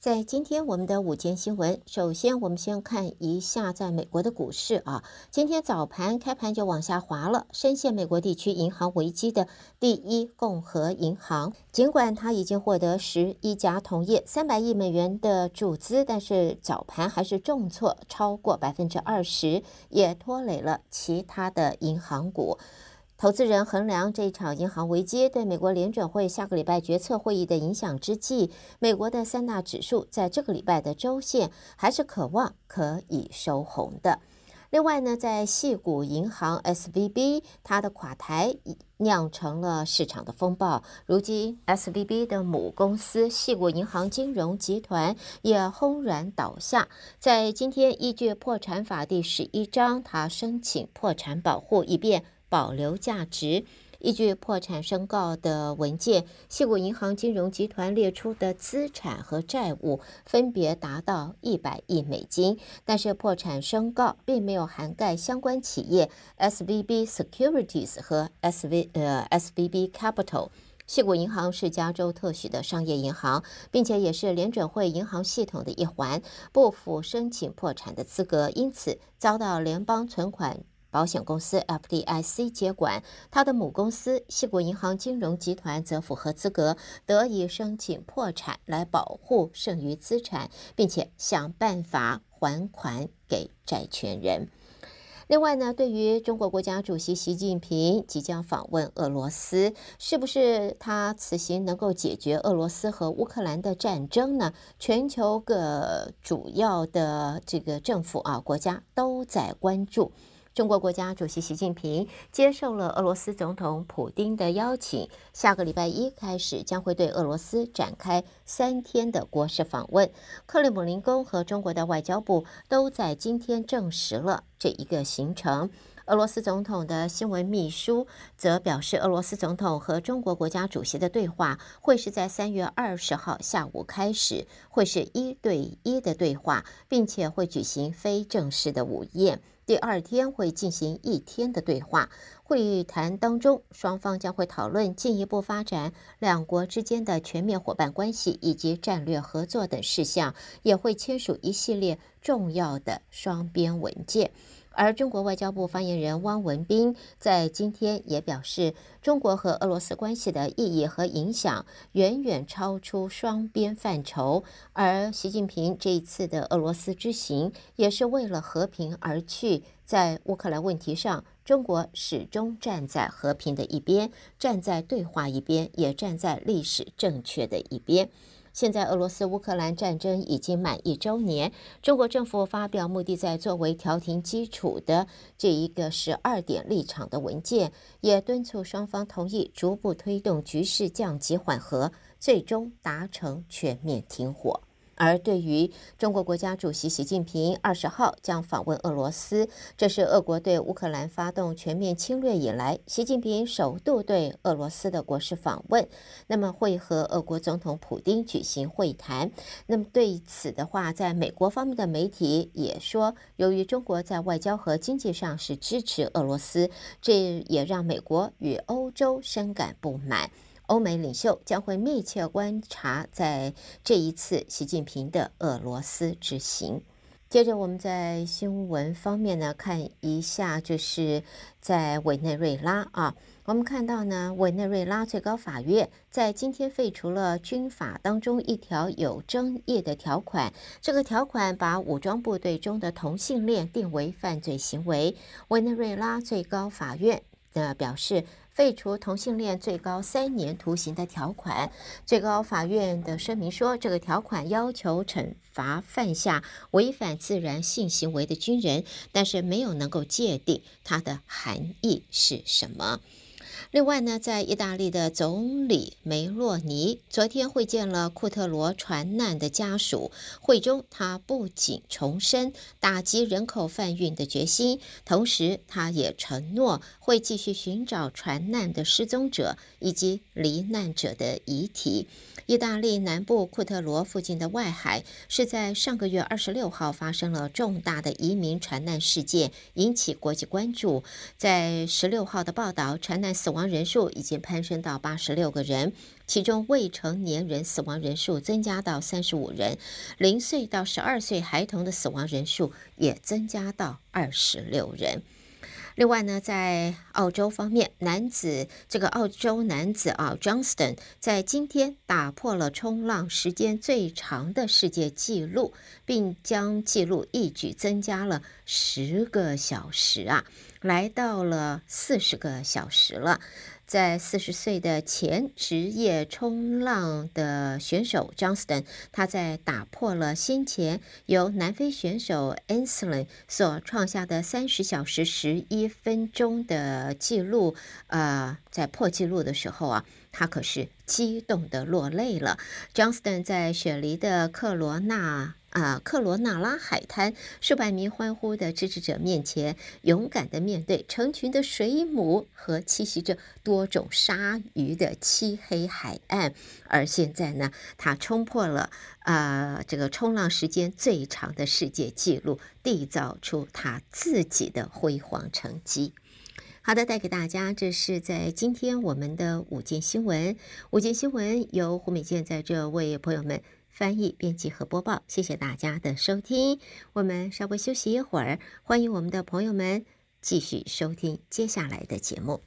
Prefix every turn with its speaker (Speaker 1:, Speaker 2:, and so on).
Speaker 1: 在今天我们的午间新闻，首先我们先看一下在美国的股市啊，今天早盘开盘就往下滑了。深陷美国地区银行危机的第一共和银行，尽管它已经获得十一家同业三百亿美元的注资，但是早盘还是重挫超过百分之二十，也拖累了其他的银行股。投资人衡量这场银行危机对美国联准会下个礼拜决策会议的影响之际，美国的三大指数在这个礼拜的周线还是渴望可以收红的。另外呢，在矽谷银行 SVB，它的垮台酿成了市场的风暴。如今 SVB 的母公司矽谷银行金融集团也轰然倒下。在今天，依据破产法第十一章，它申请破产保护，以便保留价值。依据破产申告的文件，矽谷银行金融集团列出的资产和债务分别达到一百亿美金，但是破产申告并没有涵盖相关企业 SVB Securities 和 SV 呃 SVB Capital。矽谷银行是加州特许的商业银行，并且也是联准会银行系统的一环，不符申请破产的资格，因此遭到联邦存款。保险公司 FDIC 接管，他的母公司西谷银行金融集团则符合资格，得以申请破产来保护剩余资产，并且想办法还款给债权人。另外呢，对于中国国家主席习近平即将访问俄罗斯，是不是他此行能够解决俄罗斯和乌克兰的战争呢？全球各主要的这个政府啊国家都在关注。中国国家主席习近平接受了俄罗斯总统普丁的邀请，下个礼拜一开始将会对俄罗斯展开三天的国事访问。克里姆林宫和中国的外交部都在今天证实了这一个行程。俄罗斯总统的新闻秘书则表示，俄罗斯总统和中国国家主席的对话会是在三月二十号下午开始，会是一对一的对话，并且会举行非正式的午宴。第二天会进行一天的对话，会谈当中，双方将会讨论进一步发展两国之间的全面伙伴关系以及战略合作等事项，也会签署一系列重要的双边文件。而中国外交部发言人汪文斌在今天也表示，中国和俄罗斯关系的意义和影响远远超出双边范畴。而习近平这一次的俄罗斯之行，也是为了和平而去。在乌克兰问题上，中国始终站在和平的一边，站在对话一边，也站在历史正确的一边。现在，俄罗斯乌克兰战争已经满一周年。中国政府发表目的在作为调停基础的这一个十二点立场的文件，也敦促双方同意逐步推动局势降级缓和，最终达成全面停火。而对于中国国家主席习近平二十号将访问俄罗斯，这是俄国对乌克兰发动全面侵略以来，习近平首度对俄罗斯的国事访问。那么会和俄国总统普丁举行会谈。那么对此的话，在美国方面的媒体也说，由于中国在外交和经济上是支持俄罗斯，这也让美国与欧洲深感不满。欧美领袖将会密切观察在这一次习近平的俄罗斯之行。接着，我们在新闻方面呢，看一下，就是在委内瑞拉啊，我们看到呢，委内瑞拉最高法院在今天废除了军法当中一条有争议的条款，这个条款把武装部队中的同性恋定为犯罪行为。委内瑞拉最高法院的表示。废除同性恋最高三年徒刑的条款，最高法院的声明说，这个条款要求惩罚犯下违反自然性行为的军人，但是没有能够界定它的含义是什么。另外呢，在意大利的总理梅洛尼昨天会见了库特罗船难的家属，会中他不仅重申打击人口贩运的决心，同时他也承诺会继续寻找船难的失踪者以及罹难者的遗体。意大利南部库特罗附近的外海是在上个月二十六号发生了重大的移民船难事件，引起国际关注。在十六号的报道，船难死亡人数已经攀升到八十六个人，其中未成年人死亡人数增加到三十五人，零岁到十二岁孩童的死亡人数也增加到二十六人。另外呢，在澳洲方面，男子这个澳洲男子啊，Johnston 在今天打破了冲浪时间最长的世界纪录，并将纪录一举增加了十个小时啊，来到了四十个小时了。在四十岁的前职业冲浪的选手 Johnston，他在打破了先前由南非选手 a n s l i n 所创下的三十小时十一分钟的记录，呃，在破纪录的时候啊，他可是激动的落泪了。Johnston 在雪梨的克罗纳。啊，克罗纳拉海滩，数百名欢呼的支持者面前，勇敢的面对成群的水母和栖息着多种鲨鱼的漆黑海岸。而现在呢，他冲破了啊、这个冲浪时间最长的世界纪录，缔造出他自己的辉煌成绩。好的，带给大家，这是在今天我们的午间新闻。午间新闻由胡美健在这为朋友们。翻译、编辑和播报，谢谢大家的收听。我们稍微休息一会儿，欢迎我们的朋友们继续收听接下来的节目。